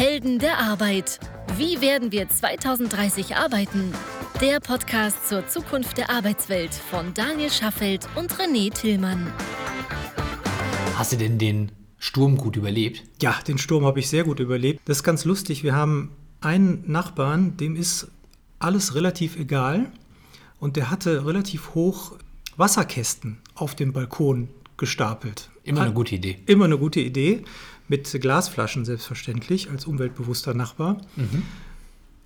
Helden der Arbeit. Wie werden wir 2030 arbeiten? Der Podcast zur Zukunft der Arbeitswelt von Daniel Schaffelt und René Tillmann. Hast du denn den Sturm gut überlebt? Ja, den Sturm habe ich sehr gut überlebt. Das ist ganz lustig. Wir haben einen Nachbarn, dem ist alles relativ egal. Und der hatte relativ hoch Wasserkästen auf dem Balkon gestapelt. Immer eine gute Idee. Immer eine gute Idee. Mit Glasflaschen selbstverständlich als umweltbewusster Nachbar. Mhm.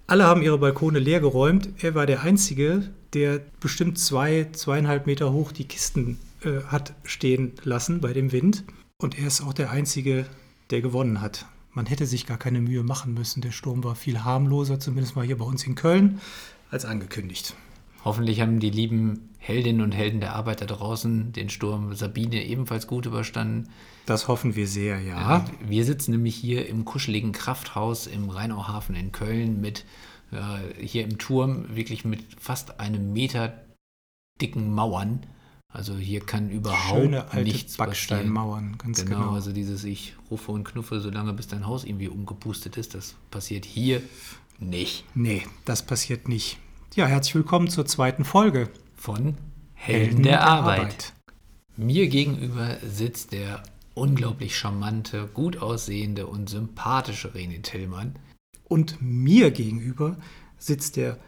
Alle haben ihre Balkone leer geräumt. Er war der Einzige, der bestimmt zwei, zweieinhalb Meter hoch die Kisten äh, hat stehen lassen bei dem Wind. Und er ist auch der Einzige, der gewonnen hat. Man hätte sich gar keine Mühe machen müssen. Der Sturm war viel harmloser, zumindest mal hier bei uns in Köln, als angekündigt. Hoffentlich haben die lieben Heldinnen und Helden der Arbeit da draußen den Sturm Sabine ebenfalls gut überstanden. Das hoffen wir sehr, ja. Ja, wir sitzen nämlich hier im kuscheligen Krafthaus im Rheinauhafen in Köln mit äh, hier im Turm wirklich mit fast einem Meter dicken Mauern. Also hier kann überhaupt Schöne alte nichts Backsteinmauern, ganz genau, genau. also dieses ich rufe und knuffe, solange bis dein Haus irgendwie umgepustet ist, das passiert hier nicht. Nee, das passiert nicht. Ja, herzlich willkommen zur zweiten Folge. Von Helden, der, Arbeit. Mir gegenüber sitzt der unglaublich charmante, gut aussehende und sympathische René Tillmann. Und mir gegenüber sitzt der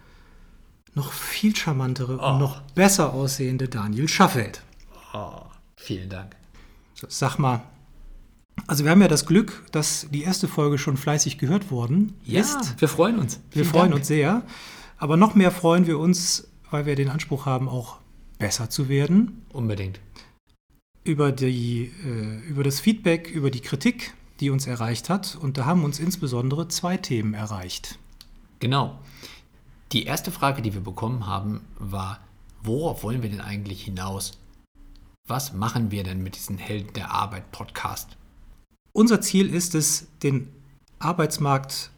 noch viel charmantere Oh. und noch besser aussehende Daniel Schaffeld. Oh, vielen Dank. Sag mal, also wir haben ja das Glück, dass die erste Folge schon fleißig gehört worden Ja, ist. wir freuen uns. Wir Vielen freuen Dank. uns sehr. Aber noch mehr freuen wir uns, weil wir den Anspruch haben, auch besser zu werden. Unbedingt. Über, die, äh, über das Feedback, über die Kritik, die uns erreicht hat. Und da haben uns insbesondere zwei Themen erreicht. Genau. Die erste Frage, die wir bekommen haben, war, worauf wollen wir denn eigentlich hinaus? Was machen wir denn mit diesem Helden der Arbeit Podcast? Unser Ziel ist es, den Arbeitsmarkt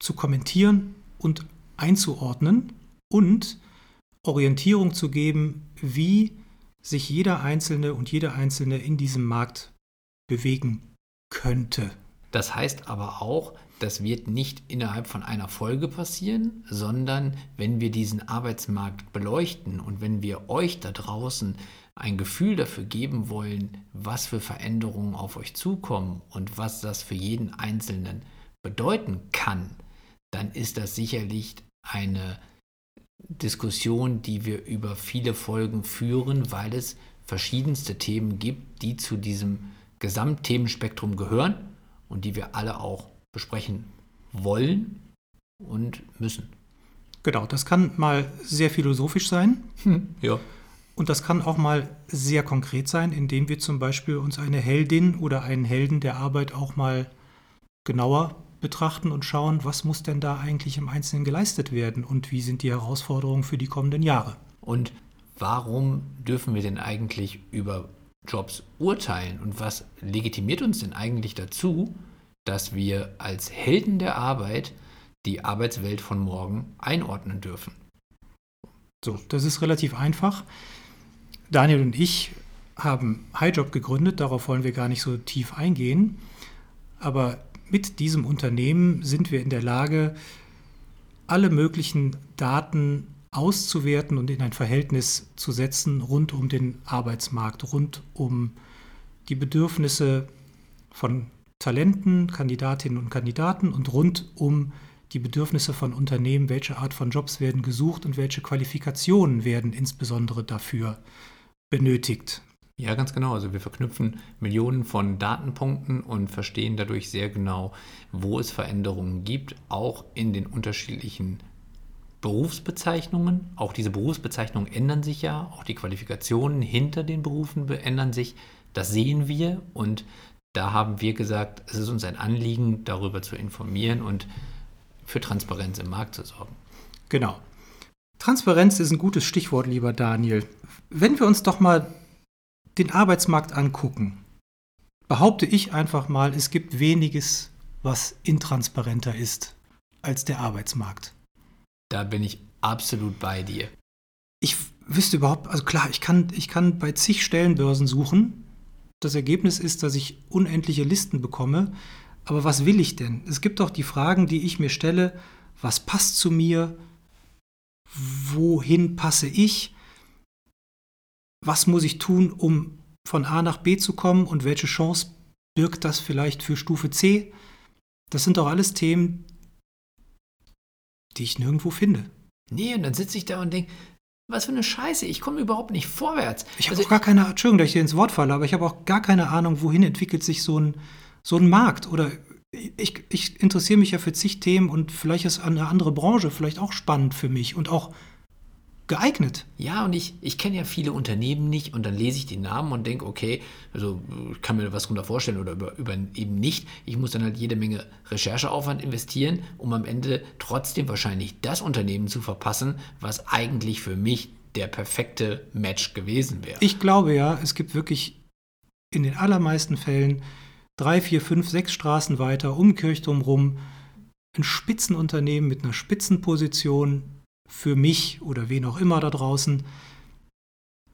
zu kommentieren und einzuordnen und Orientierung zu geben, wie sich jeder Einzelne und jede Einzelne in diesem Markt bewegen könnte. Das heißt aber auch, das wird nicht innerhalb von einer Folge passieren, sondern wenn wir diesen Arbeitsmarkt beleuchten und wenn wir euch da draußen ein Gefühl dafür geben wollen, was für Veränderungen auf euch zukommen und was das für jeden Einzelnen bedeuten kann, dann ist das sicherlich eine Diskussion, die wir über viele Folgen führen, weil es verschiedenste Themen gibt, die zu diesem Gesamtthemenspektrum gehören und die wir alle auch besprechen wollen und müssen. Genau, das kann mal sehr philosophisch sein Ja. und das kann auch mal sehr konkret sein, indem wir zum Beispiel uns eine Heldin oder einen Helden der Arbeit auch mal genauer betrachten und schauen, was muss denn da eigentlich im Einzelnen geleistet werden und wie sind die Herausforderungen für die kommenden Jahre. Und warum dürfen wir denn eigentlich über Jobs urteilen und was legitimiert uns denn eigentlich dazu, dass wir als Helden der Arbeit die Arbeitswelt von morgen einordnen dürfen? So, das ist relativ einfach. Daniel und ich haben HighJob gegründet, darauf wollen wir gar nicht so tief eingehen. Aber mit diesem Unternehmen sind wir in der Lage, alle möglichen Daten auszuwerten und in ein Verhältnis zu setzen rund um den Arbeitsmarkt, rund um die Bedürfnisse von Talenten, Kandidatinnen und Kandidaten und rund um die Bedürfnisse von Unternehmen, welche Art von Jobs werden gesucht und welche Qualifikationen werden insbesondere dafür benötigt. Ja, ganz genau. Also wir verknüpfen Millionen von Datenpunkten und verstehen dadurch sehr genau, wo es Veränderungen gibt, auch in den unterschiedlichen Berufsbezeichnungen. Auch diese Berufsbezeichnungen ändern sich ja, auch die Qualifikationen hinter den Berufen be- ändern sich. Das sehen wir und da haben wir gesagt, es ist uns ein Anliegen, darüber zu informieren und für Transparenz im Markt zu sorgen. Genau. Transparenz ist ein gutes Stichwort, lieber Daniel. Wenn wir uns doch mal den Arbeitsmarkt angucken, behaupte ich einfach mal, es gibt weniges, was intransparenter ist als der Arbeitsmarkt. Da bin ich absolut bei dir. Ich wüsste überhaupt, also klar, ich kann, ich kann bei zig Stellenbörsen suchen. Das Ergebnis ist, dass ich unendliche Listen bekomme. Aber was will ich denn? Es gibt doch die Fragen, die ich mir stelle, was passt zu mir? Wohin passe ich? Was muss ich tun, um von A nach B zu kommen und welche Chance birgt das vielleicht für Stufe C? Das sind doch alles Themen, die ich nirgendwo finde. Nee, und dann sitze ich da und denke, was für eine Scheiße, ich komme überhaupt nicht vorwärts. Ich habe Also, auch gar keine, Entschuldigung, dass ich dir ins Wort falle, aber ich habe auch gar keine Ahnung, wohin entwickelt sich so ein, so ein Markt. Oder ich, ich interessiere mich ja für zig Themen und vielleicht ist eine andere Branche vielleicht auch spannend für mich und auch geeignet. Ja, und ich, ich kenne ja viele Unternehmen nicht und dann lese ich die Namen und denke, okay, also ich kann mir was darunter vorstellen oder über, über eben nicht. Ich muss dann halt jede Menge Rechercheaufwand investieren, um am Ende trotzdem wahrscheinlich das Unternehmen zu verpassen, was eigentlich für mich der perfekte Match gewesen wäre. Ich glaube ja, es gibt wirklich in den allermeisten Fällen drei, vier, fünf, sechs Straßen weiter um Kirchturm rum ein Spitzenunternehmen mit einer Spitzenposition für mich oder wen auch immer da draußen.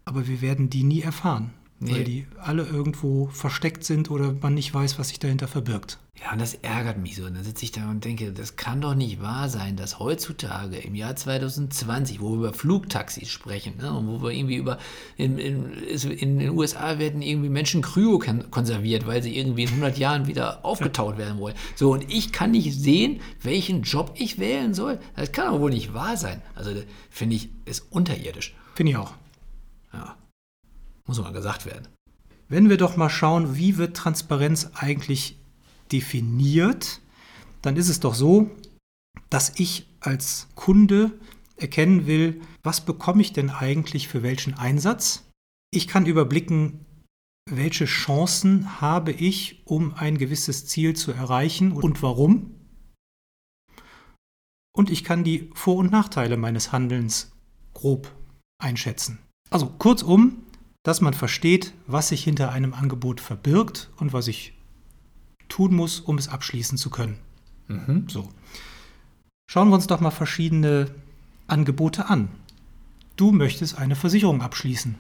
Aber wir werden die nie erfahren, Nee. weil die alle irgendwo versteckt sind oder man nicht weiß, was sich dahinter verbirgt. Ja, und das ärgert mich so. Und dann sitze ich da und denke, das kann doch nicht wahr sein, dass heutzutage im Jahr 2020, wo wir über Flugtaxis sprechen, ne, und wo wir irgendwie über, in, in, in den USA werden irgendwie Menschen kryo kon- konserviert, weil sie irgendwie in 100 Jahren wieder aufgetaut werden wollen. So, und ich kann nicht sehen, welchen Job ich wählen soll. Das kann doch wohl nicht wahr sein. Also, finde ich, ist unterirdisch. Finde ich auch. Ja. Muss mal gesagt werden. Wenn wir doch mal schauen, wie wird Transparenz eigentlich definiert, dann ist es doch so, dass ich als Kunde erkennen will, was bekomme ich denn eigentlich für welchen Einsatz. Ich kann überblicken, welche Chancen habe ich, um ein gewisses Ziel zu erreichen und warum. Und ich kann die Vor- und Nachteile meines Handelns grob einschätzen. Also kurzum, dass man versteht, was sich hinter einem Angebot verbirgt und was ich tun muss, um es abschließen zu können. Mhm. So. Schauen wir uns doch mal verschiedene Angebote an. Du möchtest eine Versicherung abschließen.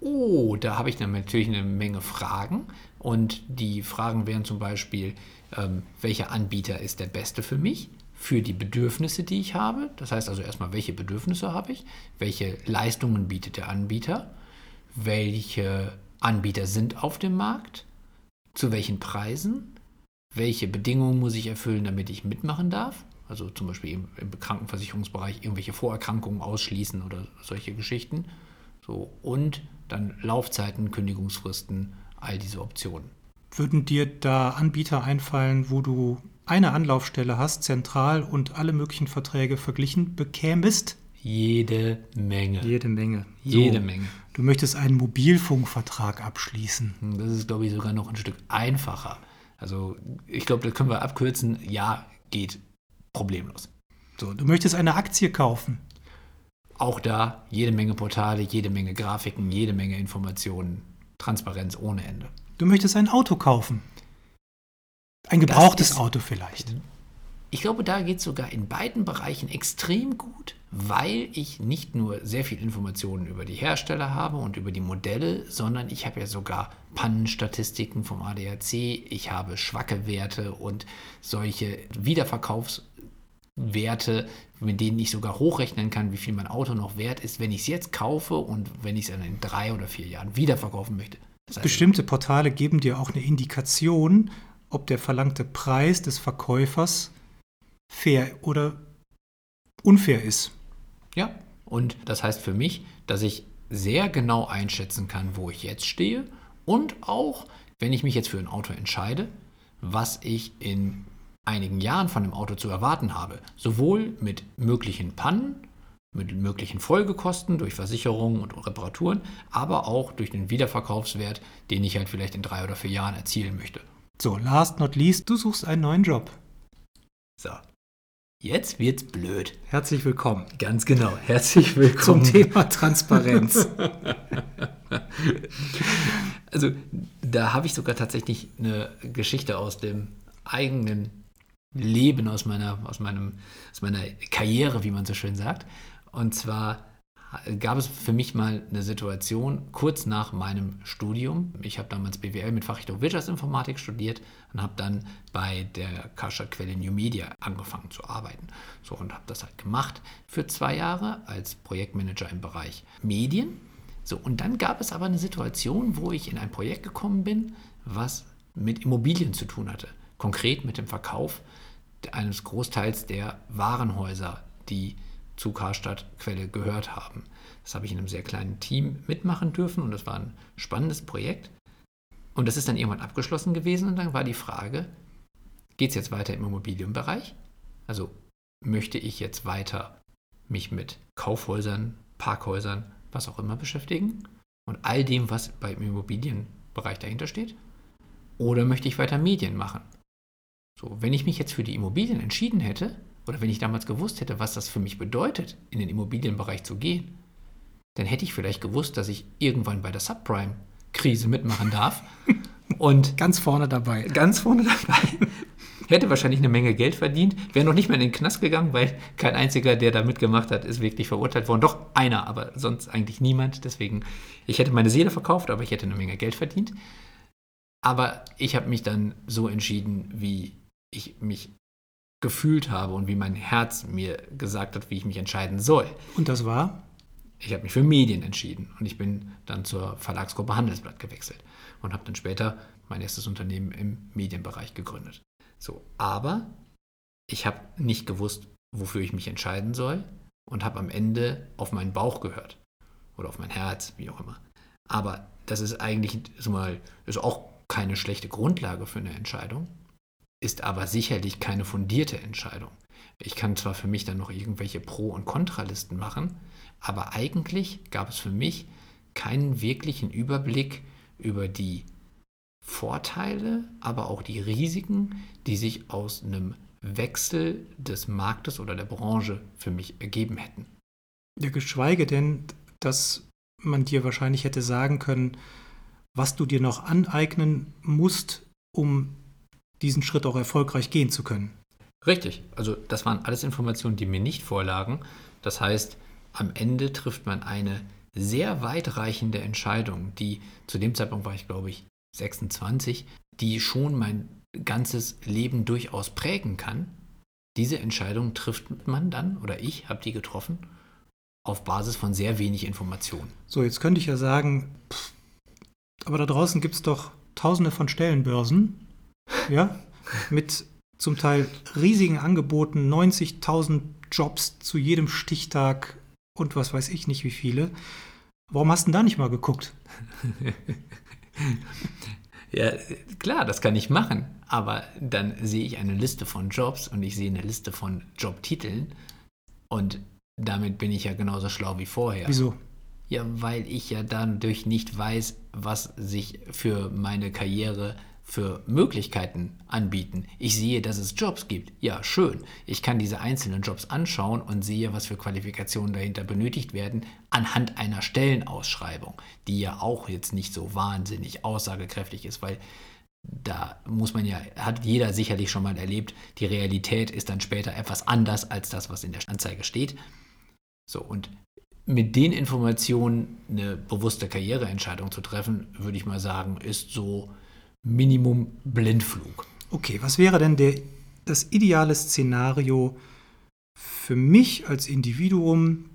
Oh, da habe ich dann natürlich eine Menge Fragen. Und die Fragen wären zum Beispiel, ähm, welcher Anbieter ist der beste für mich, für die Bedürfnisse, die ich habe. Das heißt also erstmal, welche Bedürfnisse habe ich, welche Leistungen bietet der Anbieter, welche Anbieter sind auf dem Markt, zu welchen Preisen, welche Bedingungen muss ich erfüllen, damit ich mitmachen darf. Also zum Beispiel im, im Krankenversicherungsbereich irgendwelche Vorerkrankungen ausschließen oder solche Geschichten. So, und dann Laufzeiten, Kündigungsfristen, all diese Optionen. Würden dir da Anbieter einfallen, wo du eine Anlaufstelle hast, zentral und alle möglichen Verträge verglichen bekämest? Jede Menge. Jede Menge. Jede So. Menge. Du möchtest einen Mobilfunkvertrag abschließen. Hm, Das ist, glaube ich, sogar noch ein Stück einfacher. Also ich glaube, das können wir abkürzen. Ja, geht problemlos. So, du möchtest eine Aktie kaufen. Auch da jede Menge Portale, jede Menge Grafiken, jede Menge Informationen. Transparenz ohne Ende. Du möchtest ein Auto kaufen. Ein gebrauchtes ist- Auto vielleicht. Ich glaube, da geht es sogar in beiden Bereichen extrem gut, weil ich nicht nur sehr viel Informationen über die Hersteller habe und über die Modelle, sondern ich habe ja sogar Pannenstatistiken vom ADAC, ich habe schwacke Werte und solche Wiederverkaufswerte, mit denen ich sogar hochrechnen kann, wie viel mein Auto noch wert ist, wenn ich es jetzt kaufe und wenn ich es in drei oder vier Jahren wiederverkaufen möchte. Bestimmte Portale geben dir auch eine Indikation, ob der verlangte Preis des Verkäufers fair oder unfair ist. Ja, und das heißt für mich, dass ich sehr genau einschätzen kann, wo ich jetzt stehe und auch, wenn ich mich jetzt für ein Auto entscheide, was ich in einigen Jahren von dem Auto zu erwarten habe. Sowohl mit möglichen Pannen, mit möglichen Folgekosten durch Versicherungen und Reparaturen, aber auch durch den Wiederverkaufswert, den ich halt vielleicht in drei oder vier Jahren erzielen möchte. So, last not least, du suchst einen neuen Job. So, jetzt wird's blöd. Herzlich willkommen Ganz genau. Herzlich zum willkommen. Thema Transparenz. Also da habe ich sogar tatsächlich eine Geschichte aus dem eigenen Leben, aus meiner, aus meinem, aus meiner Karriere, wie man so schön sagt. Und zwar gab es für mich mal eine Situation kurz nach meinem Studium. Ich habe damals BWL mit Fachrichtung Wirtschaftsinformatik studiert und habe dann bei der Kascha Quelle New Media angefangen zu arbeiten. So und habe das halt gemacht für zwei Jahre als Projektmanager im Bereich Medien. So und dann gab es aber eine Situation, wo ich in ein Projekt gekommen bin, was mit Immobilien zu tun hatte. Konkret mit dem Verkauf eines Großteils der Warenhäuser, die zu Karstadt Quelle gehört haben. Das habe ich in einem sehr kleinen Team mitmachen dürfen und das war ein spannendes Projekt. Und das ist dann irgendwann abgeschlossen gewesen und dann war die Frage, geht es jetzt weiter im Immobilienbereich? Also möchte ich jetzt weiter mich mit Kaufhäusern, Parkhäusern, was auch immer beschäftigen und all dem, was beim Immobilienbereich dahinter steht? Oder möchte ich weiter Medien machen? So, wenn ich mich jetzt für die Immobilien entschieden hätte, oder wenn ich damals gewusst hätte, was das für mich bedeutet, in den Immobilienbereich zu gehen, dann hätte ich vielleicht gewusst, dass ich irgendwann bei der Subprime-Krise mitmachen darf. Und ganz vorne dabei. Ganz vorne dabei. Hätte wahrscheinlich eine Menge Geld verdient, wäre noch nicht mehr in den Knast gegangen, weil kein einziger, der da mitgemacht hat, ist wirklich verurteilt worden. Doch einer, aber sonst eigentlich niemand. Deswegen, ich hätte meine Seele verkauft, aber ich hätte eine Menge Geld verdient. Aber ich habe mich dann so entschieden, wie ich mich gefühlt habe und wie mein Herz mir gesagt hat, wie ich mich entscheiden soll. Und das war? Ich habe mich für Medien entschieden und ich bin dann zur Verlagsgruppe Handelsblatt gewechselt und habe dann später mein erstes Unternehmen im Medienbereich gegründet. So, aber ich habe nicht gewusst, wofür ich mich entscheiden soll und habe am Ende auf meinen Bauch gehört oder auf mein Herz, wie auch immer. Aber das ist eigentlich so mal ist auch keine schlechte Grundlage für eine Entscheidung, ist aber sicherlich keine fundierte Entscheidung. Ich kann zwar für mich dann noch irgendwelche Pro- und Kontralisten machen, aber eigentlich gab es für mich keinen wirklichen Überblick über die Vorteile, aber auch die Risiken, die sich aus einem Wechsel des Marktes oder der Branche für mich ergeben hätten. Ja, geschweige denn, dass man dir wahrscheinlich hätte sagen können, was du dir noch aneignen musst, um diesen Schritt auch erfolgreich gehen zu können. Richtig, also das waren alles Informationen, die mir nicht vorlagen. Das heißt, am Ende trifft man eine sehr weitreichende Entscheidung, die zu dem Zeitpunkt war ich, glaube ich, 26, die schon mein ganzes Leben durchaus prägen kann. Diese Entscheidung trifft man dann, oder ich habe die getroffen, auf Basis von sehr wenig Informationen. So, jetzt könnte ich ja sagen, pff, aber da draußen gibt es doch tausende von Stellenbörsen ja, mit zum Teil riesigen Angeboten, 90.000 Jobs zu jedem Stichtag und was weiß ich nicht wie viele. Warum hast du denn da nicht mal geguckt? ja, klar, das kann ich machen, aber dann sehe ich eine Liste von Jobs und ich sehe eine Liste von Jobtiteln und damit bin ich ja genauso schlau wie vorher. Wieso? Ja, weil ich ja dadurch nicht weiß, was sich für meine Karriere für Möglichkeiten anbieten. Ich sehe, dass es Jobs gibt. Ja, schön. Ich kann diese einzelnen Jobs anschauen und sehe, was für Qualifikationen dahinter benötigt werden, anhand einer Stellenausschreibung, die ja auch jetzt nicht so wahnsinnig aussagekräftig ist, weil da muss man ja, hat jeder sicherlich schon mal erlebt, die Realität ist dann später etwas anders als das, was in der Anzeige steht. So, und mit den Informationen eine bewusste Karriereentscheidung zu treffen, würde ich mal sagen, ist so Minimum Blindflug. Okay, was wäre denn der, das ideale Szenario für mich als Individuum,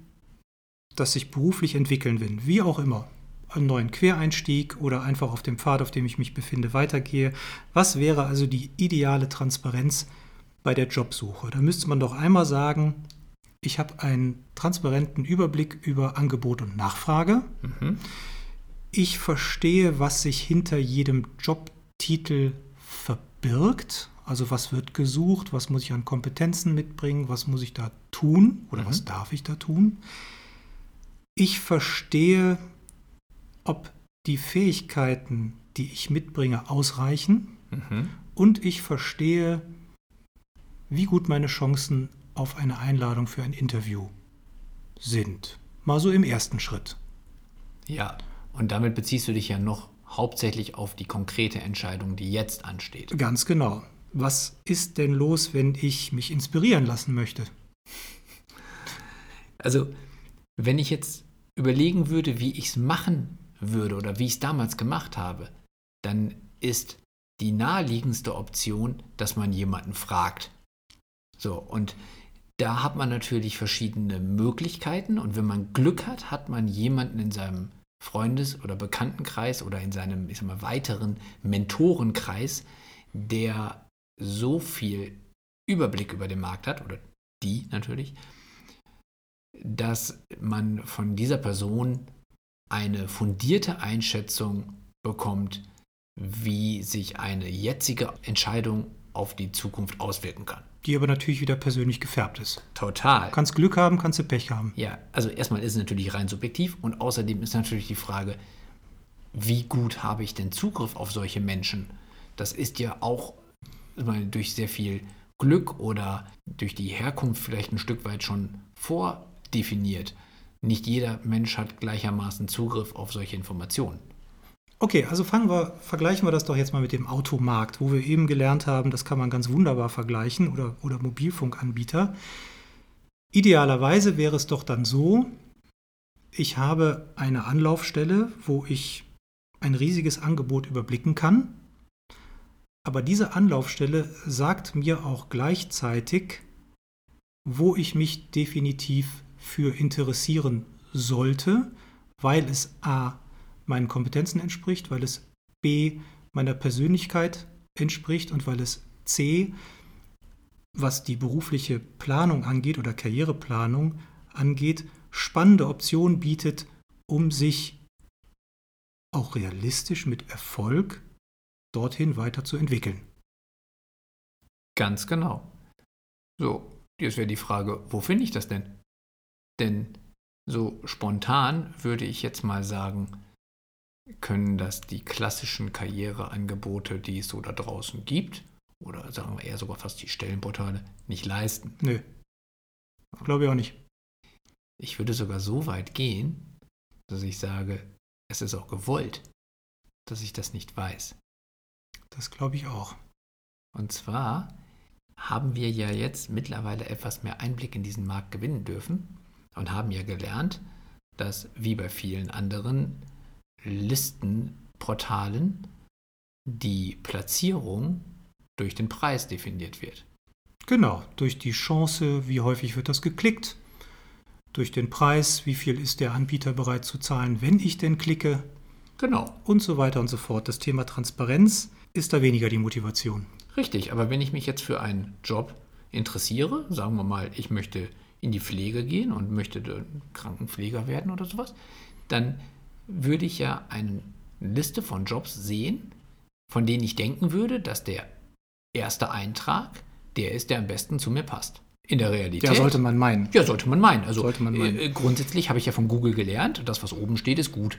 das sich beruflich entwickeln will, wie auch immer? Einen neuen Quereinstieg oder einfach auf dem Pfad, auf dem ich mich befinde, weitergehe. Was wäre also die ideale Transparenz bei der Jobsuche? Da müsste man doch einmal sagen, ich habe einen transparenten Überblick über Angebot und Nachfrage. Mhm. Ich verstehe, was sich hinter jedem Job Titel verbirgt. Also was wird gesucht, was muss ich an Kompetenzen mitbringen, was muss ich da tun oder mhm. was darf ich da tun. Ich verstehe, ob die Fähigkeiten, die ich mitbringe, ausreichen. Mhm. Und ich verstehe, wie gut meine Chancen auf eine Einladung für ein Interview sind. Mal so im ersten Schritt. Ja, und damit beziehst du dich ja noch hauptsächlich auf die konkrete Entscheidung, die jetzt ansteht. Ganz genau. Was ist denn los, wenn ich mich inspirieren lassen möchte? Also, wenn ich jetzt überlegen würde, wie ich es machen würde oder wie ich es damals gemacht habe, dann ist die naheliegendste Option, dass man jemanden fragt. So, und da hat man natürlich verschiedene Möglichkeiten und wenn man Glück hat, hat man jemanden in seinem Freundes- oder Bekanntenkreis oder in seinem ich sag mal, weiteren Mentorenkreis, der so viel Überblick über den Markt hat, oder die natürlich, dass man von dieser Person eine fundierte Einschätzung bekommt, wie sich eine jetzige Entscheidung auf die Zukunft auswirken kann. Die aber natürlich wieder persönlich gefärbt ist. Total. Du kannst Glück haben, kannst du Pech haben. Ja, also erstmal ist es natürlich rein subjektiv und außerdem ist natürlich die Frage, wie gut habe ich denn Zugriff auf solche Menschen? Das ist ja auch durch sehr viel Glück oder durch die Herkunft vielleicht ein Stück weit schon vordefiniert. Nicht jeder Mensch hat gleichermaßen Zugriff auf solche Informationen. Okay, also fangen wir, vergleichen wir das doch jetzt mal mit dem Automarkt, wo wir eben gelernt haben, das kann man ganz wunderbar vergleichen oder, oder Mobilfunkanbieter. Idealerweise wäre es doch dann so, ich habe eine Anlaufstelle, wo ich ein riesiges Angebot überblicken kann, aber diese Anlaufstelle sagt mir auch gleichzeitig, wo ich mich definitiv für interessieren sollte, weil es a meinen Kompetenzen entspricht, weil es B meiner Persönlichkeit entspricht und weil es C, was die berufliche Planung angeht oder Karriereplanung angeht, spannende Optionen bietet, um sich auch realistisch mit Erfolg dorthin weiterzuentwickeln. Ganz genau. So, jetzt wäre die Frage, wo finde ich das denn? Denn so spontan würde ich jetzt mal sagen, können das die klassischen Karriereangebote, die es so da draußen gibt, oder sagen wir eher sogar fast die Stellenportale, nicht leisten. Nö. Glaube ich auch nicht. Ich würde sogar so weit gehen, dass ich sage, es ist auch gewollt, dass ich das nicht weiß. Das glaube ich auch. Und zwar haben wir ja jetzt mittlerweile etwas mehr Einblick in diesen Markt gewinnen dürfen und haben ja gelernt, dass wie bei vielen anderen Listenportalen die Platzierung durch den Preis definiert wird. Genau, durch die Chance, wie häufig wird das geklickt, durch den Preis, wie viel ist der Anbieter bereit zu zahlen, wenn ich denn klicke. Genau. Und so weiter und so fort. Das Thema Transparenz ist da weniger die Motivation. Richtig, aber wenn ich mich jetzt für einen Job interessiere, sagen wir mal, ich möchte in die Pflege gehen und möchte Krankenpfleger werden oder sowas, dann würde ich ja eine Liste von Jobs sehen, von denen ich denken würde, dass der erste Eintrag der ist, der am besten zu mir passt. In der Realität. Ja, sollte man meinen. Ja, sollte man meinen. Also man meinen. Äh, grundsätzlich habe ich ja von Google gelernt, das, was oben steht, ist gut.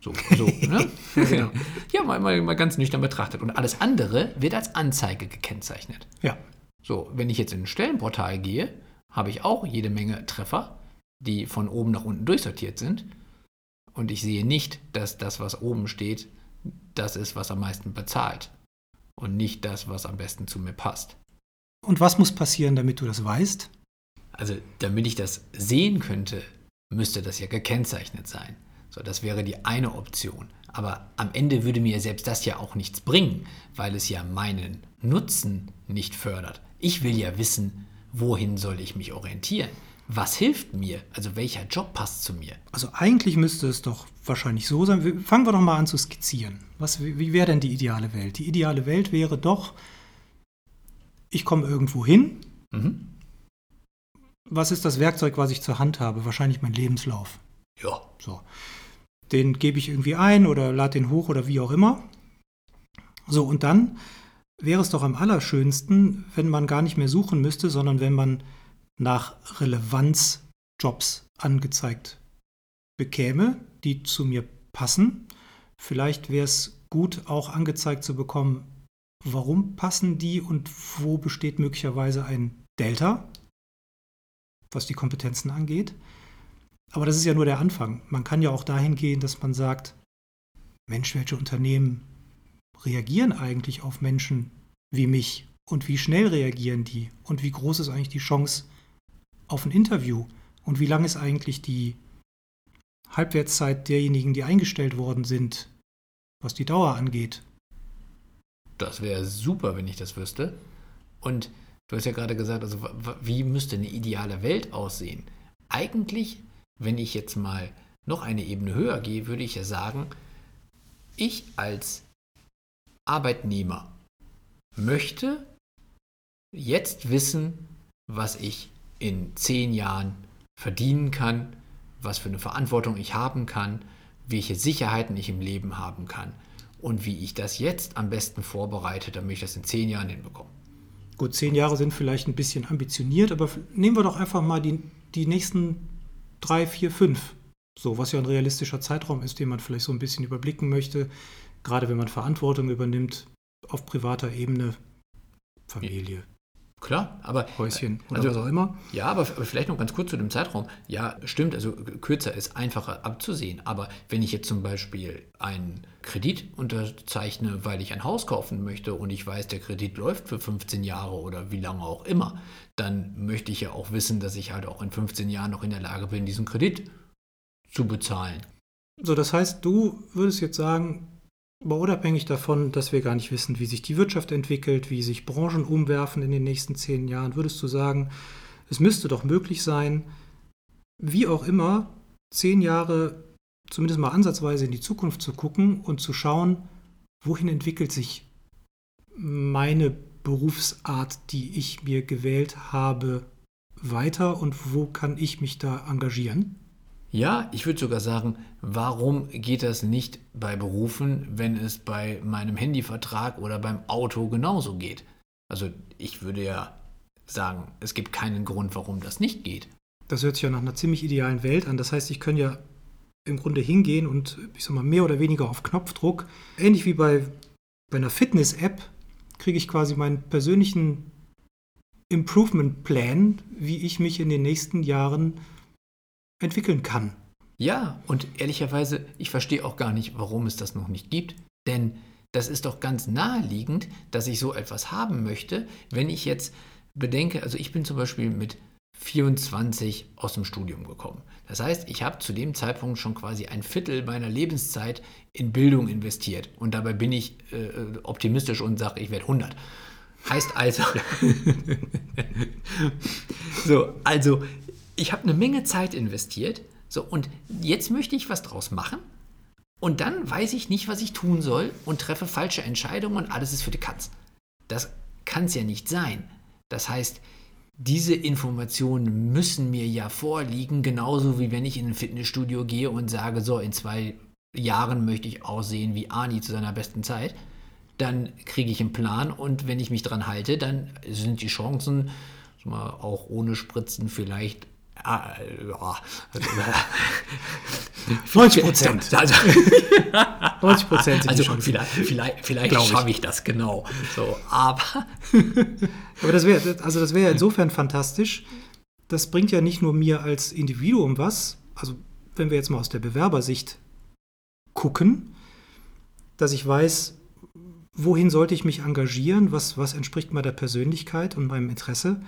So, so ne? genau. Ja, mal, mal, mal ganz nüchtern betrachtet. Und alles andere wird als Anzeige gekennzeichnet. Ja. So, wenn ich jetzt in ein Stellenportal gehe, habe ich auch jede Menge Treffer, die von oben nach unten durchsortiert sind. Und ich sehe nicht, dass das, was oben steht, das ist, was am meisten bezahlt. Und nicht das, was am besten zu mir passt. Und was muss passieren, damit du das weißt? Also, damit ich das sehen könnte, müsste das ja gekennzeichnet sein. So, das wäre die eine Option. Aber am Ende würde mir selbst das ja auch nichts bringen, weil es ja meinen Nutzen nicht fördert. Ich will ja wissen, wohin soll ich mich orientieren? Was hilft mir? Also welcher Job passt zu mir? Also eigentlich müsste es doch wahrscheinlich so sein. Fangen wir doch mal an zu skizzieren. Was, wie wäre denn die ideale Welt? Die ideale Welt wäre doch, ich komme irgendwo hin. Mhm. Was ist das Werkzeug, was ich zur Hand habe? Wahrscheinlich mein Lebenslauf. Ja. So. Den gebe ich irgendwie ein oder lade den hoch oder wie auch immer. So, und dann wäre es doch am allerschönsten, wenn man gar nicht mehr suchen müsste, sondern wenn man nach Relevanz Jobs angezeigt bekäme, die zu mir passen. Vielleicht wäre es gut, auch angezeigt zu bekommen, warum passen die und wo besteht möglicherweise ein Delta, was die Kompetenzen angeht. Aber das ist ja nur der Anfang. Man kann ja auch dahin gehen, dass man sagt, Mensch, welche Unternehmen reagieren eigentlich auf Menschen wie mich und wie schnell reagieren die und wie groß ist eigentlich die Chance, auf ein Interview und wie lang ist eigentlich die Halbwertszeit derjenigen, die eingestellt worden sind, was die Dauer angeht? Das wäre super, wenn ich das wüsste. Und du hast ja gerade gesagt, also wie müsste eine ideale Welt aussehen? Eigentlich, wenn ich jetzt mal noch eine Ebene höher gehe, würde ich ja sagen, ich als Arbeitnehmer möchte jetzt wissen, was ich in zehn Jahren verdienen kann, was für eine Verantwortung ich haben kann, welche Sicherheiten ich im Leben haben kann und wie ich das jetzt am besten vorbereite, damit ich das in zehn Jahren hinbekomme. Gut, zehn Jahre sind vielleicht ein bisschen ambitioniert, aber nehmen wir doch einfach mal die, die nächsten drei, vier, fünf. So, was ja ein realistischer Zeitraum ist, den man vielleicht so ein bisschen überblicken möchte, gerade wenn man Verantwortung übernimmt auf privater Ebene, Familie, Klar, aber Häuschen oder also, was auch immer. Ja, aber, aber vielleicht noch ganz kurz zu dem Zeitraum. Ja, stimmt, also kürzer ist einfacher abzusehen. Aber wenn ich jetzt zum Beispiel einen Kredit unterzeichne, weil ich ein Haus kaufen möchte und ich weiß, der Kredit läuft für 15 Jahre oder wie lange auch immer, dann möchte ich ja auch wissen, dass ich halt auch in 15 Jahren noch in der Lage bin, diesen Kredit zu bezahlen. So, das heißt, du würdest jetzt sagen, aber unabhängig davon, dass wir gar nicht wissen, wie sich die Wirtschaft entwickelt, wie sich Branchen umwerfen in den nächsten zehn Jahren, würdest du sagen, es müsste doch möglich sein, wie auch immer, zehn Jahre zumindest mal ansatzweise in die Zukunft zu gucken und zu schauen, wohin entwickelt sich meine Berufsart, die ich mir gewählt habe, weiter und wo kann ich mich da engagieren? Ja, ich würde sogar sagen, warum geht das nicht bei Berufen, wenn es bei meinem Handyvertrag oder beim Auto genauso geht? Also ich würde ja sagen, es gibt keinen Grund, warum das nicht geht. Das hört sich ja nach einer ziemlich idealen Welt an. Das heißt, ich kann ja im Grunde hingehen und ich sag mal mehr oder weniger auf Knopfdruck, ähnlich wie bei, bei einer Fitness-App, kriege ich quasi meinen persönlichen Improvement Plan, wie ich mich in den nächsten Jahren entwickeln kann. Ja, und ehrlicherweise, ich verstehe auch gar nicht, warum es das noch nicht gibt. Denn das ist doch ganz naheliegend, dass ich so etwas haben möchte, wenn ich jetzt bedenke, also ich bin zum Beispiel mit 24 aus dem Studium gekommen. Das heißt, ich habe zu dem Zeitpunkt schon quasi ein Viertel meiner Lebenszeit in Bildung investiert. Und dabei bin ich äh, optimistisch und sage, ich werde 100. Heißt also, so, also ich habe eine Menge Zeit investiert. So, und jetzt möchte ich was draus machen. Und dann weiß ich nicht, was ich tun soll und treffe falsche Entscheidungen und alles ist für die Katz. Das kann es ja nicht sein. Das heißt, diese Informationen müssen mir ja vorliegen, genauso wie wenn ich in ein Fitnessstudio gehe und sage, so, in zwei Jahren möchte ich aussehen wie Ani zu seiner besten Zeit. Dann kriege ich einen Plan und wenn ich mich dran halte, dann sind die Chancen, auch ohne Spritzen vielleicht Ah, ja. 90 Prozent. Also, 90 Prozent. Also vielleicht, vielleicht, vielleicht schaffe ich das genau. So, aber aber das wäre also das wäre insofern fantastisch. Das bringt ja nicht nur mir als Individuum was. Also wenn wir jetzt mal aus der Bewerbersicht gucken, dass ich weiß, wohin sollte ich mich engagieren, was, was entspricht meiner Persönlichkeit und meinem Interesse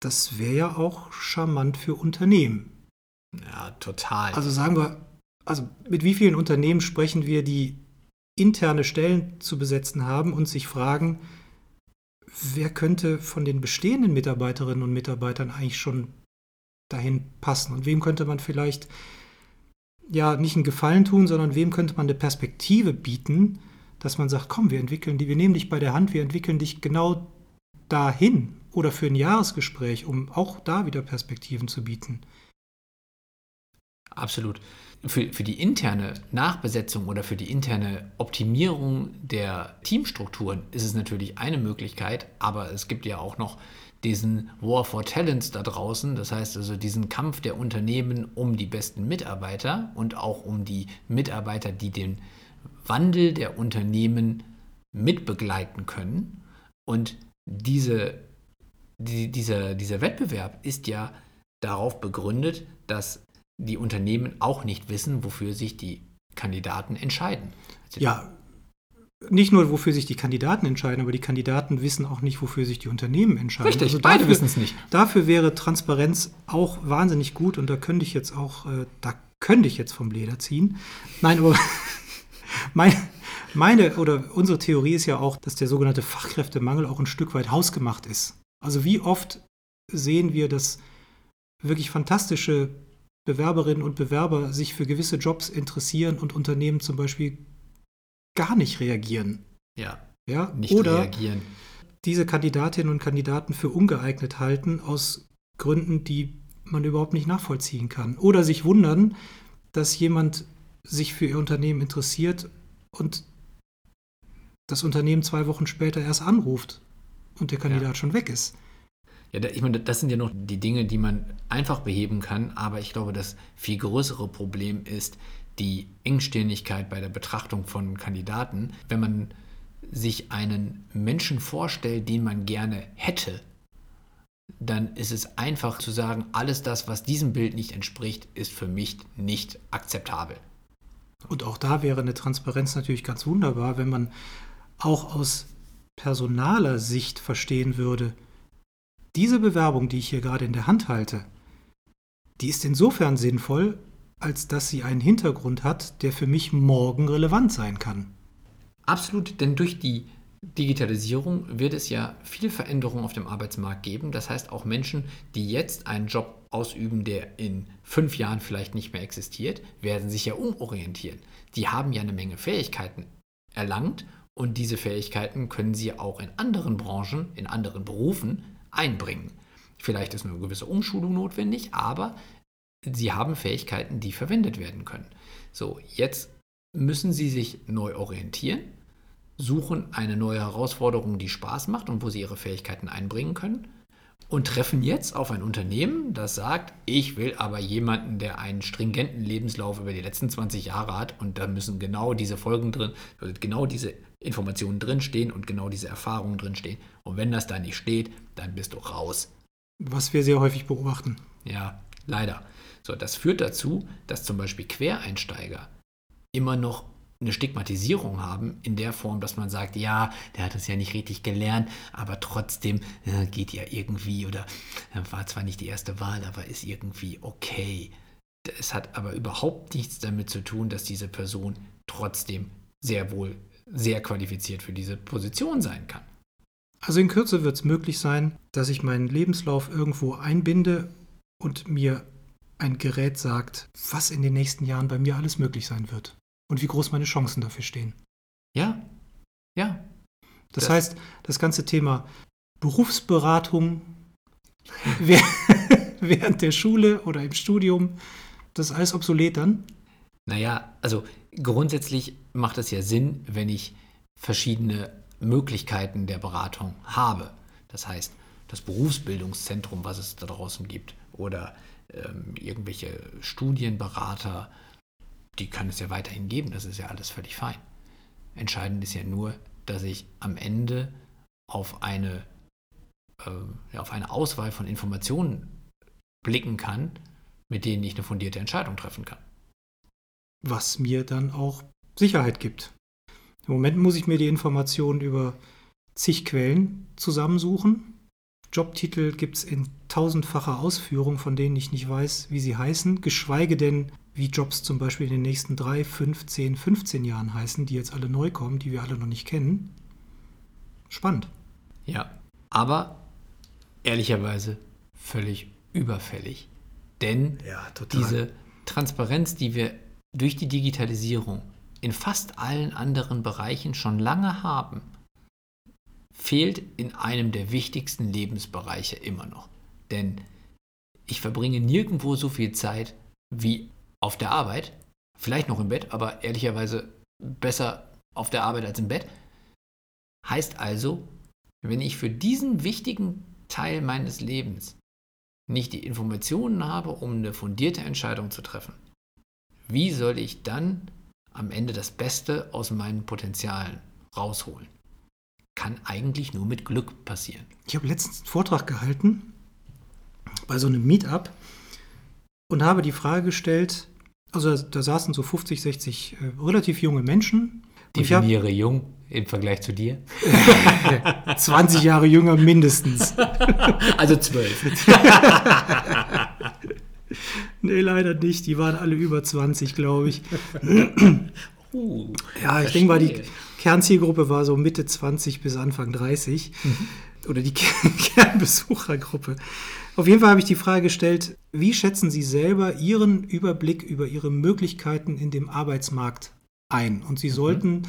das wäre ja auch charmant für Unternehmen. Ja, total. Also sagen wir, also mit wie vielen Unternehmen sprechen wir, die interne Stellen zu besetzen haben und sich fragen, wer könnte von den bestehenden Mitarbeiterinnen und Mitarbeitern eigentlich schon dahin passen und wem könnte man vielleicht ja nicht einen Gefallen tun, sondern wem könnte man eine Perspektive bieten, dass man sagt, komm, wir entwickeln die, wir nehmen dich bei der Hand, wir entwickeln dich genau dahin, oder für ein Jahresgespräch, um auch da wieder Perspektiven zu bieten. Absolut. Für, für die interne Nachbesetzung oder für die interne Optimierung der Teamstrukturen ist es natürlich eine Möglichkeit, aber es gibt ja auch noch diesen War for Talents da draußen, das heißt also diesen Kampf der Unternehmen um die besten Mitarbeiter und auch um die Mitarbeiter, die den Wandel der Unternehmen mitbegleiten können. Und diese die, dieser, dieser Wettbewerb ist ja darauf begründet, dass die Unternehmen auch nicht wissen, wofür sich die Kandidaten entscheiden. Also ja, nicht nur, wofür sich die Kandidaten entscheiden, aber die Kandidaten wissen auch nicht, wofür sich die Unternehmen entscheiden. Richtig, also beide wissen es nicht. Dafür wäre Transparenz auch wahnsinnig gut und da könnte ich jetzt auch, äh, da könnte ich jetzt vom Leder ziehen. Nein, aber mein, meine oder unsere Theorie ist ja auch, dass der sogenannte Fachkräftemangel auch ein Stück weit hausgemacht ist. Also wie oft sehen wir, dass wirklich fantastische Bewerberinnen und Bewerber sich für gewisse Jobs interessieren und Unternehmen zum Beispiel gar nicht reagieren. Ja. Ja, nicht oder reagieren. diese Kandidatinnen und Kandidaten für ungeeignet halten aus Gründen, die man überhaupt nicht nachvollziehen kann. Oder sich wundern, dass jemand sich für ihr Unternehmen interessiert und das Unternehmen zwei Wochen später erst anruft und der Kandidat Ja. schon weg ist. Ja, ich meine, das sind ja noch die Dinge, die man einfach beheben kann, aber ich glaube, das viel größere Problem ist die Engstirnigkeit bei der Betrachtung von Kandidaten. Wenn man sich einen Menschen vorstellt, den man gerne hätte, dann ist es einfach zu sagen, alles das, was diesem Bild nicht entspricht, ist für mich nicht akzeptabel. Und auch da wäre eine Transparenz natürlich ganz wunderbar, wenn man auch aus personaler Sicht verstehen würde, diese Bewerbung, die ich hier gerade in der Hand halte, die ist insofern sinnvoll, als dass sie einen Hintergrund hat, der für mich morgen relevant sein kann. Absolut, denn durch die Digitalisierung wird es ja viel Veränderung auf dem Arbeitsmarkt geben. Das heißt, auch Menschen, die jetzt einen Job ausüben, der in fünf Jahren vielleicht nicht mehr existiert, werden sich ja umorientieren. Die haben ja eine Menge Fähigkeiten erlangt und diese Fähigkeiten können sie auch in anderen Branchen, in anderen Berufen einbringen. Vielleicht ist eine gewisse Umschulung notwendig, aber sie haben Fähigkeiten, die verwendet werden können. So, jetzt müssen sie sich neu orientieren, suchen eine neue Herausforderung, die Spaß macht und wo sie ihre Fähigkeiten einbringen können und treffen jetzt auf ein Unternehmen, das sagt, ich will aber jemanden, der einen stringenten Lebenslauf über die letzten 20 Jahre hat und da müssen genau diese Folgen drin, also genau diese Informationen drinstehen und genau diese Erfahrungen drinstehen. Und wenn das da nicht steht, dann bist du raus. Was wir sehr häufig beobachten. Ja, leider. So, das führt dazu, dass zum Beispiel Quereinsteiger immer noch eine Stigmatisierung haben in der Form, dass man sagt, ja, der hat es ja nicht richtig gelernt, aber trotzdem äh, geht ja irgendwie oder äh, war zwar nicht die erste Wahl, aber ist irgendwie okay. Es hat aber überhaupt nichts damit zu tun, dass diese Person trotzdem sehr wohl sehr qualifiziert für diese Position sein kann. Also in Kürze wird es möglich sein, dass ich meinen Lebenslauf irgendwo einbinde und mir ein Gerät sagt, was in den nächsten Jahren bei mir alles möglich sein wird und wie groß meine Chancen dafür stehen. Ja, ja, Das, Das- heißt, das ganze Thema Berufsberatung wäh- während der Schule oder im Studium, das ist alles obsolet dann. Naja, also grundsätzlich macht es ja Sinn, wenn ich verschiedene Möglichkeiten der Beratung habe. Das heißt, das Berufsbildungszentrum, was es da draußen gibt, oder ähm, irgendwelche Studienberater, die kann es ja weiterhin geben, das ist ja alles völlig fein. Entscheidend ist ja nur, dass ich am Ende auf eine, ähm, ja, auf eine Auswahl von Informationen blicken kann, mit denen ich eine fundierte Entscheidung treffen kann. Was mir dann auch Sicherheit gibt. Im Moment muss ich mir die Informationen über zig Quellen zusammensuchen. Jobtitel gibt es in tausendfacher Ausführung, von denen ich nicht weiß, wie sie heißen, geschweige denn, wie Jobs zum Beispiel in den nächsten drei, fünf, zehn, 15 Jahren heißen, die jetzt alle neu kommen, die wir alle noch nicht kennen. Spannend. Ja, aber ehrlicherweise völlig überfällig. Denn Ja, diese Transparenz, die wir durch die Digitalisierung in fast allen anderen Bereichen schon lange haben, fehlt in einem der wichtigsten Lebensbereiche immer noch. Denn ich verbringe nirgendwo so viel Zeit wie auf der Arbeit, vielleicht noch im Bett, aber ehrlicherweise besser auf der Arbeit als im Bett. Heißt also, wenn ich für diesen wichtigen Teil meines Lebens nicht die Informationen habe, um eine fundierte Entscheidung zu treffen, wie soll ich dann am Ende das Beste aus meinen Potenzialen rausholen? Kann eigentlich nur mit Glück passieren. Ich habe letztens einen Vortrag gehalten bei so einem Meetup und habe die Frage gestellt, also da, da saßen so 50, 60 äh, relativ junge Menschen. Definiere jung im Vergleich zu dir. 20 Jahre jünger mindestens. Also zwölf. Nee, leider nicht. Die waren alle über 20, glaube ich. Uh, Ja, ich denke mal, die Kernzielgruppe war so Mitte 20 bis Anfang 30. Oder die Kernbesuchergruppe. Auf jeden Fall habe ich die Frage gestellt, wie schätzen Sie selber Ihren Überblick über Ihre Möglichkeiten in dem Arbeitsmarkt ein? Und Sie sollten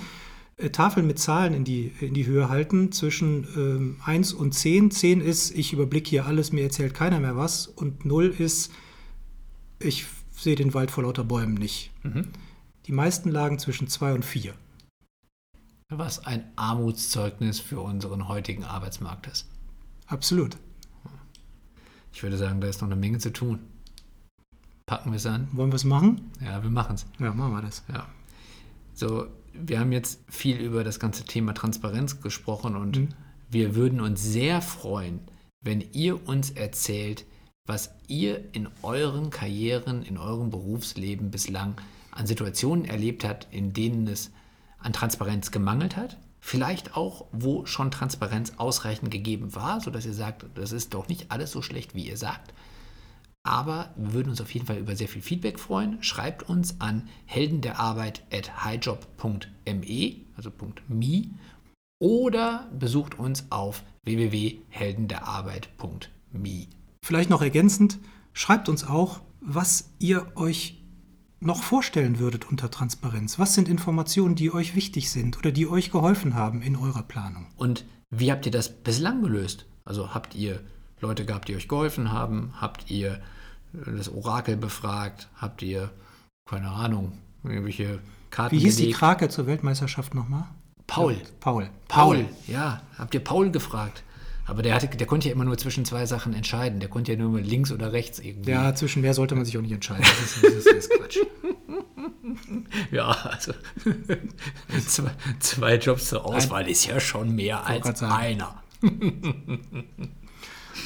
äh, Tafeln mit Zahlen in die, in die Höhe halten zwischen ähm, 1 und 10. 10 ist, ich überblicke hier alles, mir erzählt keiner mehr was. Und 0 ist, ich sehe den Wald vor lauter Bäumen nicht. Mhm. Die meisten lagen zwischen 2 und 4. Was ein Armutszeugnis für unseren heutigen Arbeitsmarkt ist. Absolut. Ich würde sagen, da ist noch eine Menge zu tun. Packen wir es an? Wollen wir es machen? Ja, wir machen es. Ja, machen wir das. Ja. So, wir haben jetzt viel über das ganze Thema Transparenz gesprochen und Mhm. wir würden uns sehr freuen, wenn ihr uns erzählt, was ihr in euren Karrieren, in eurem Berufsleben bislang an Situationen erlebt habt, in denen es an Transparenz gemangelt hat. Vielleicht auch, wo schon Transparenz ausreichend gegeben war, sodass ihr sagt, das ist doch nicht alles so schlecht, wie ihr sagt. Aber wir würden uns auf jeden Fall über sehr viel Feedback freuen. Schreibt uns an heldenderarbeit at highjob.me, also .me, oder besucht uns auf www.heldenderarbeit.me. Vielleicht noch ergänzend, schreibt uns auch, was ihr euch noch vorstellen würdet unter Transparenz. Was sind Informationen, die euch wichtig sind oder die euch geholfen haben in eurer Planung? Und wie habt ihr das bislang gelöst? Also habt ihr Leute gehabt, die euch geholfen haben? Habt ihr äh, das Orakel befragt? Habt ihr, keine Ahnung, irgendwelche Karten Wie hieß die gelegt? Krake zur Weltmeisterschaft nochmal? Paul. Ja, Paul. Paul, ja. Habt ihr Paul gefragt? Aber der, hatte, der konnte ja immer nur zwischen zwei Sachen entscheiden. Der konnte ja nur links oder rechts irgendwie. Ja, zwischen mehr sollte man sich auch nicht entscheiden. Das ist, das ist, das ist Quatsch. Ja, also zwei, zwei Jobs zur Auswahl ist ja schon mehr als einer.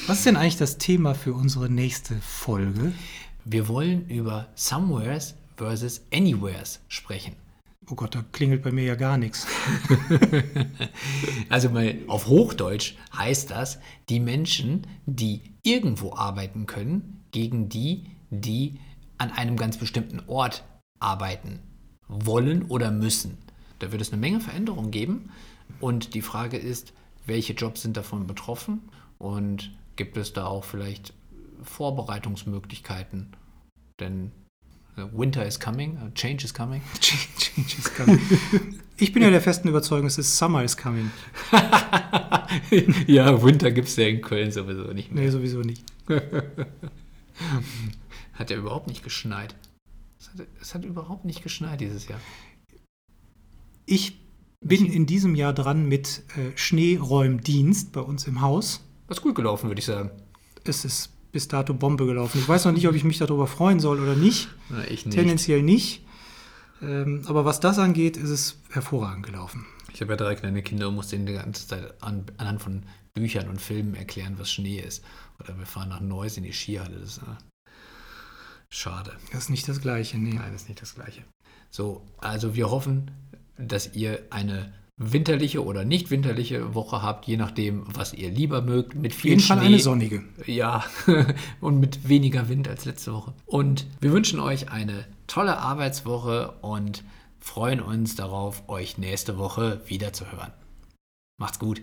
Was ist denn eigentlich das Thema für unsere nächste Folge? Wir wollen über Somewheres versus Anywheres sprechen. Oh Gott, da klingelt bei mir ja gar nichts. Also mal auf Hochdeutsch heißt das, die Menschen, die irgendwo arbeiten können, gegen die, die an einem ganz bestimmten Ort arbeiten wollen oder müssen. Da wird es eine Menge Veränderungen geben und die Frage ist, welche Jobs sind davon betroffen und gibt es da auch vielleicht Vorbereitungsmöglichkeiten? Denn Winter is coming, uh, change is coming. Change is coming. Ich bin ja der festen Überzeugung, es ist Summer is coming. ja, Winter gibt es ja in Köln sowieso nicht mehr. Nee, sowieso nicht. Hat ja überhaupt nicht geschneit. Es hat, es hat überhaupt nicht geschneit dieses Jahr. Ich bin in diesem Jahr dran mit äh, Schneeräumdienst bei uns im Haus. Was gut gelaufen, würde ich sagen. Es ist bis dato Bombe gelaufen. Ich weiß noch nicht, ob ich mich darüber freuen soll oder nicht. Na, ich nicht. Tendenziell nicht. Ähm, aber was das angeht, ist es hervorragend gelaufen. Ich habe ja drei kleine Kinder und muss denen die ganze Zeit an, anhand von Büchern und Filmen erklären, was Schnee ist. Oder wir fahren nach Neuss in die Skihalle. Das ist äh, schade. Das ist nicht das Gleiche, nee. Nein, das ist nicht das Gleiche. So, also wir hoffen, dass ihr eine winterliche oder nicht winterliche Woche habt, je nachdem, was ihr lieber mögt, mit viel jeden Fall Schnee. eine sonnige. Ja, und mit weniger Wind als letzte Woche. Und wir wünschen euch eine tolle Arbeitswoche und freuen uns darauf, euch nächste Woche wieder zu hören. Macht's gut.